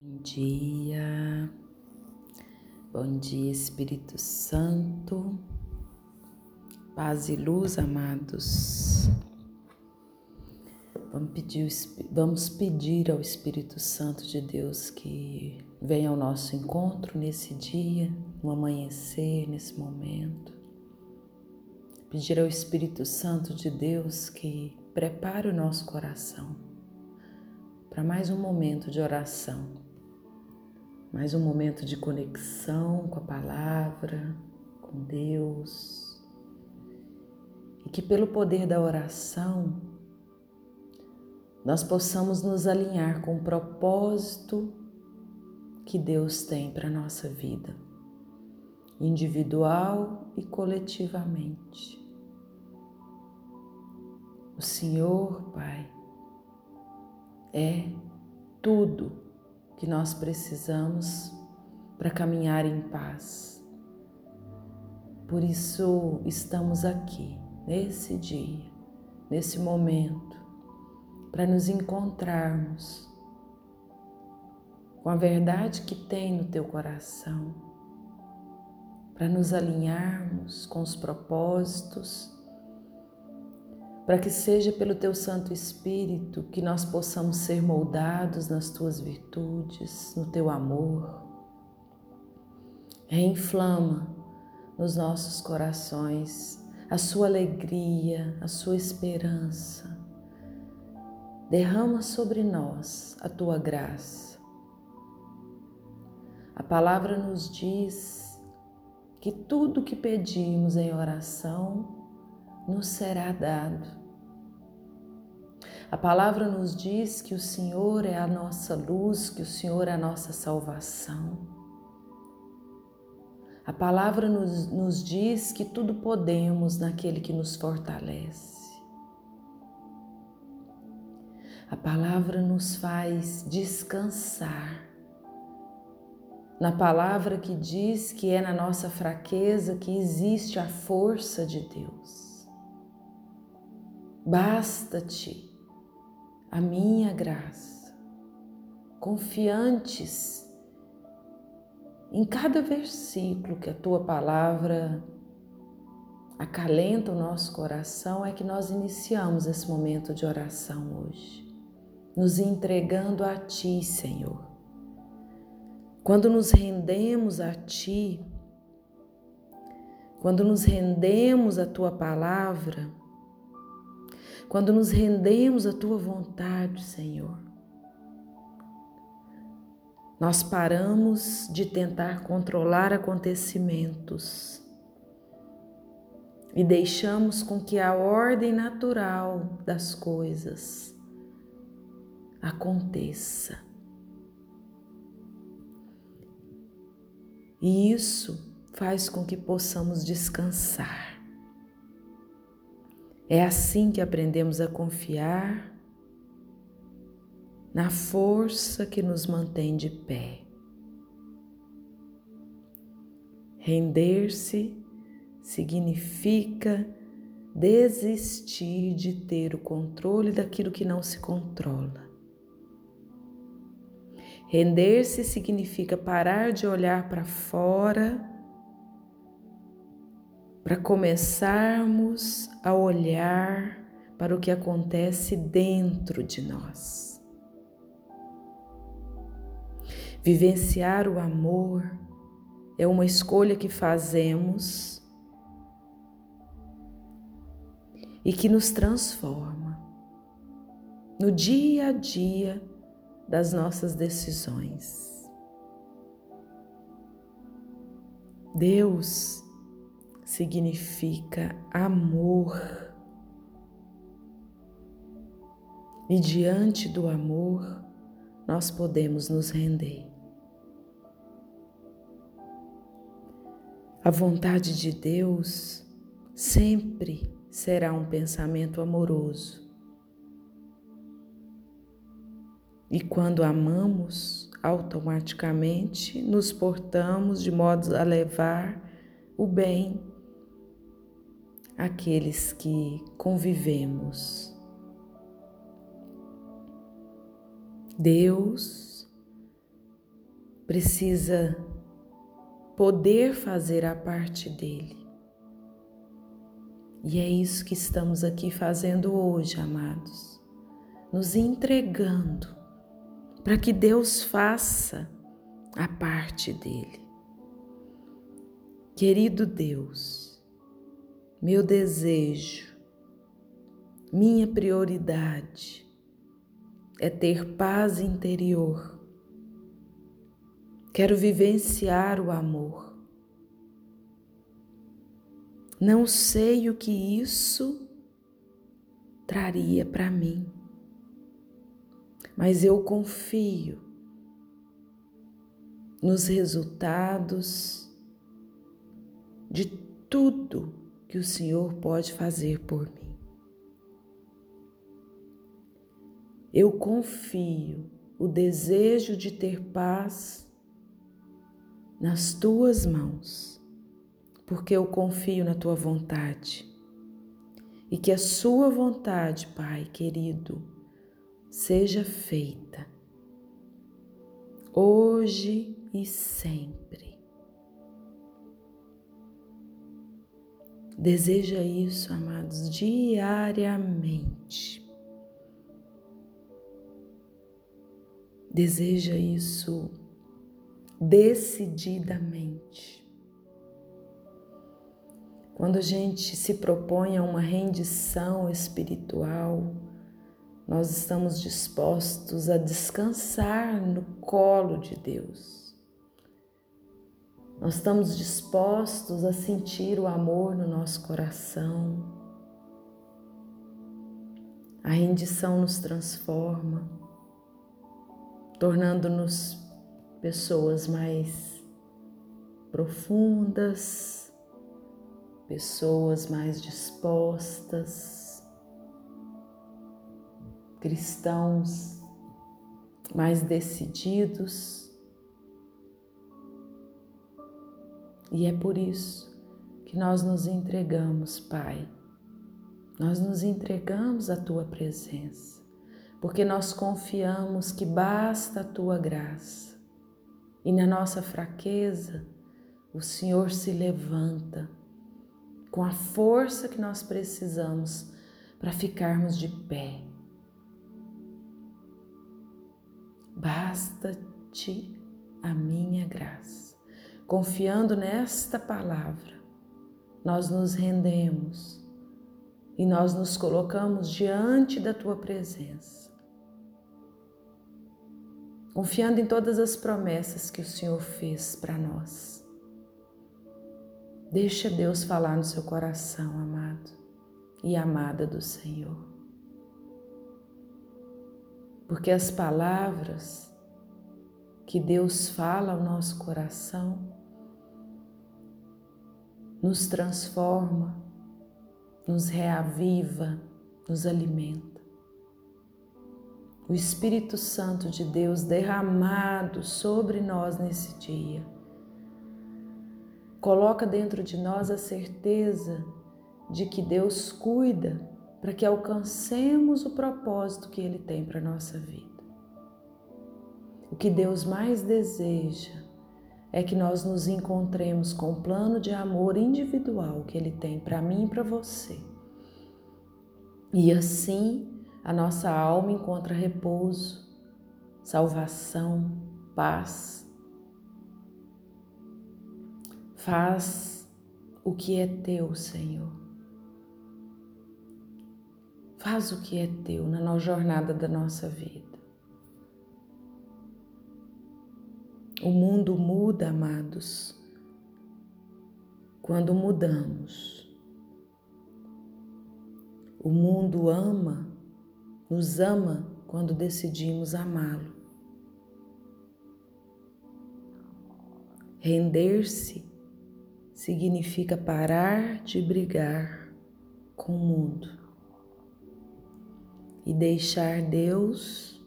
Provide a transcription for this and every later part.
Bom dia, bom dia Espírito Santo, paz e luz, amados. Vamos pedir, vamos pedir ao Espírito Santo de Deus que venha ao nosso encontro nesse dia, no amanhecer, nesse momento. Pedir ao Espírito Santo de Deus que prepare o nosso coração para mais um momento de oração mais um momento de conexão com a palavra, com Deus. E que pelo poder da oração nós possamos nos alinhar com o propósito que Deus tem para a nossa vida, individual e coletivamente. O Senhor, Pai, é tudo que nós precisamos para caminhar em paz. Por isso estamos aqui, nesse dia, nesse momento, para nos encontrarmos com a verdade que tem no teu coração, para nos alinharmos com os propósitos para que seja pelo teu Santo Espírito que nós possamos ser moldados nas tuas virtudes, no teu amor. Reinflama nos nossos corações a sua alegria, a sua esperança. Derrama sobre nós a tua graça. A palavra nos diz que tudo que pedimos em oração nos será dado. A palavra nos diz que o Senhor é a nossa luz, que o Senhor é a nossa salvação. A palavra nos, nos diz que tudo podemos naquele que nos fortalece. A palavra nos faz descansar. Na palavra que diz que é na nossa fraqueza que existe a força de Deus. Basta-te a minha graça, confiantes em cada versículo que a tua palavra acalenta o nosso coração, é que nós iniciamos esse momento de oração hoje, nos entregando a Ti, Senhor. Quando nos rendemos a Ti, quando nos rendemos à Tua palavra, quando nos rendemos à tua vontade, Senhor. Nós paramos de tentar controlar acontecimentos e deixamos com que a ordem natural das coisas aconteça. E isso faz com que possamos descansar. É assim que aprendemos a confiar na força que nos mantém de pé. Render-se significa desistir de ter o controle daquilo que não se controla. Render-se significa parar de olhar para fora para começarmos a olhar para o que acontece dentro de nós. Vivenciar o amor é uma escolha que fazemos e que nos transforma no dia a dia das nossas decisões. Deus significa amor. E diante do amor, nós podemos nos render. A vontade de Deus sempre será um pensamento amoroso. E quando amamos, automaticamente nos portamos de modo a levar o bem aqueles que convivemos. Deus precisa poder fazer a parte dele. E é isso que estamos aqui fazendo hoje, amados, nos entregando para que Deus faça a parte dele. Querido Deus, meu desejo, minha prioridade é ter paz interior. Quero vivenciar o amor. Não sei o que isso traria para mim, mas eu confio nos resultados de tudo que o Senhor pode fazer por mim. Eu confio o desejo de ter paz nas tuas mãos, porque eu confio na tua vontade. E que a sua vontade, Pai querido, seja feita hoje e sempre. Deseja isso, amados, diariamente. Deseja isso decididamente. Quando a gente se propõe a uma rendição espiritual, nós estamos dispostos a descansar no colo de Deus. Nós estamos dispostos a sentir o amor no nosso coração. A rendição nos transforma, tornando-nos pessoas mais profundas, pessoas mais dispostas, cristãos mais decididos. E é por isso que nós nos entregamos, Pai. Nós nos entregamos à tua presença, porque nós confiamos que basta a tua graça. E na nossa fraqueza, o Senhor se levanta com a força que nós precisamos para ficarmos de pé. Basta-te a minha graça. Confiando nesta palavra, nós nos rendemos e nós nos colocamos diante da tua presença. Confiando em todas as promessas que o Senhor fez para nós. Deixa Deus falar no seu coração, amado e amada do Senhor. Porque as palavras que Deus fala ao nosso coração nos transforma, nos reaviva, nos alimenta. O Espírito Santo de Deus derramado sobre nós nesse dia coloca dentro de nós a certeza de que Deus cuida para que alcancemos o propósito que Ele tem para a nossa vida. O que Deus mais deseja é que nós nos encontremos com o plano de amor individual que Ele tem para mim e para você. E assim a nossa alma encontra repouso, salvação, paz. Faz o que é teu, Senhor. Faz o que é teu na jornada da nossa vida. O mundo muda, amados, quando mudamos. O mundo ama, nos ama quando decidimos amá-lo. Render-se significa parar de brigar com o mundo e deixar Deus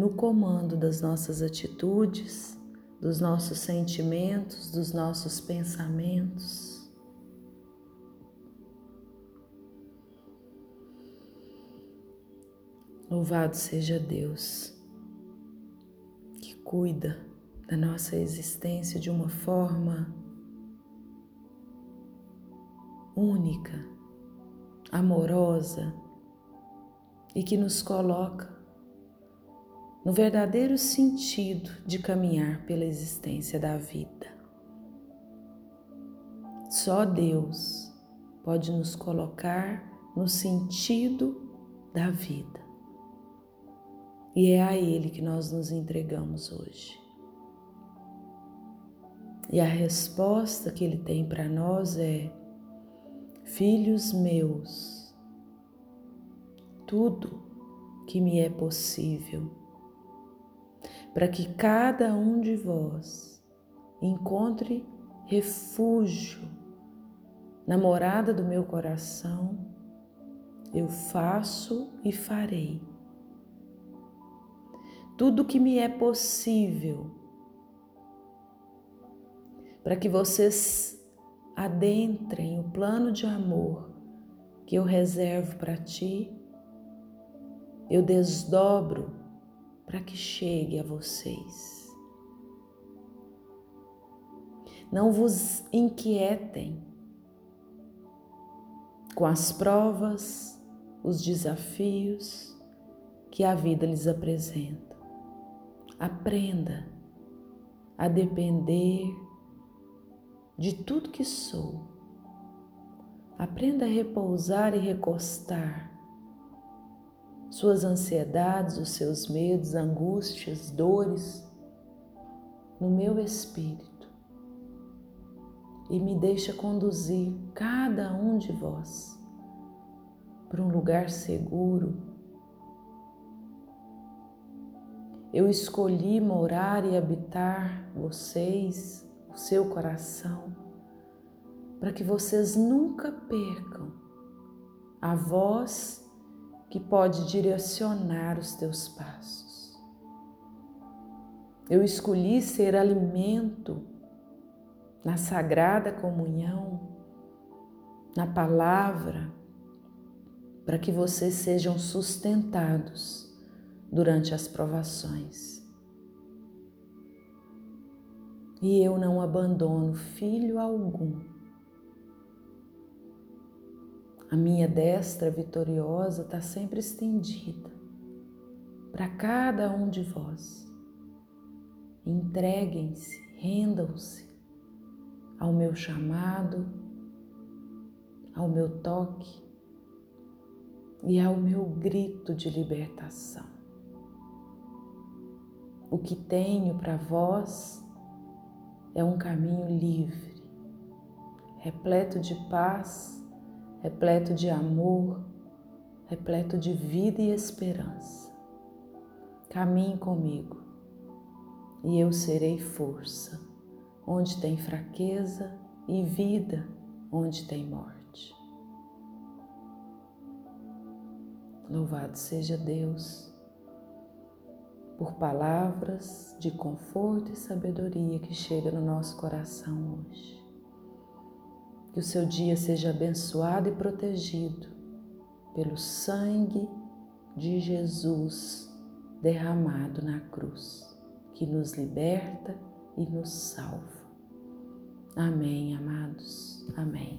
no comando das nossas atitudes, dos nossos sentimentos, dos nossos pensamentos. Louvado seja Deus que cuida da nossa existência de uma forma única, amorosa e que nos coloca no verdadeiro sentido de caminhar pela existência da vida. Só Deus pode nos colocar no sentido da vida. E é a Ele que nós nos entregamos hoje. E a resposta que Ele tem para nós é: Filhos meus, tudo que me é possível, para que cada um de vós encontre refúgio na morada do meu coração, eu faço e farei. Tudo que me é possível para que vocês adentrem o plano de amor que eu reservo para ti, eu desdobro para que chegue a vocês. Não vos inquietem com as provas, os desafios que a vida lhes apresenta. Aprenda a depender de tudo que sou. Aprenda a repousar e recostar suas ansiedades, os seus medos, angústias, dores no meu espírito e me deixa conduzir cada um de vós para um lugar seguro. Eu escolhi morar e habitar vocês o seu coração, para que vocês nunca percam a voz que pode direcionar os teus passos. Eu escolhi ser alimento na sagrada comunhão, na palavra, para que vocês sejam sustentados durante as provações. e eu não abandono filho algum. A minha destra vitoriosa está sempre estendida para cada um de vós. Entreguem-se, rendam-se ao meu chamado, ao meu toque e ao meu grito de libertação. O que tenho para vós é um caminho livre, repleto de paz, repleto de amor, repleto de vida e esperança. Caminhe comigo e eu serei força onde tem fraqueza e vida onde tem morte. Louvado seja Deus por palavras de conforto e sabedoria que chega no nosso coração hoje. Que o seu dia seja abençoado e protegido pelo sangue de Jesus derramado na cruz, que nos liberta e nos salva. Amém, amados. Amém.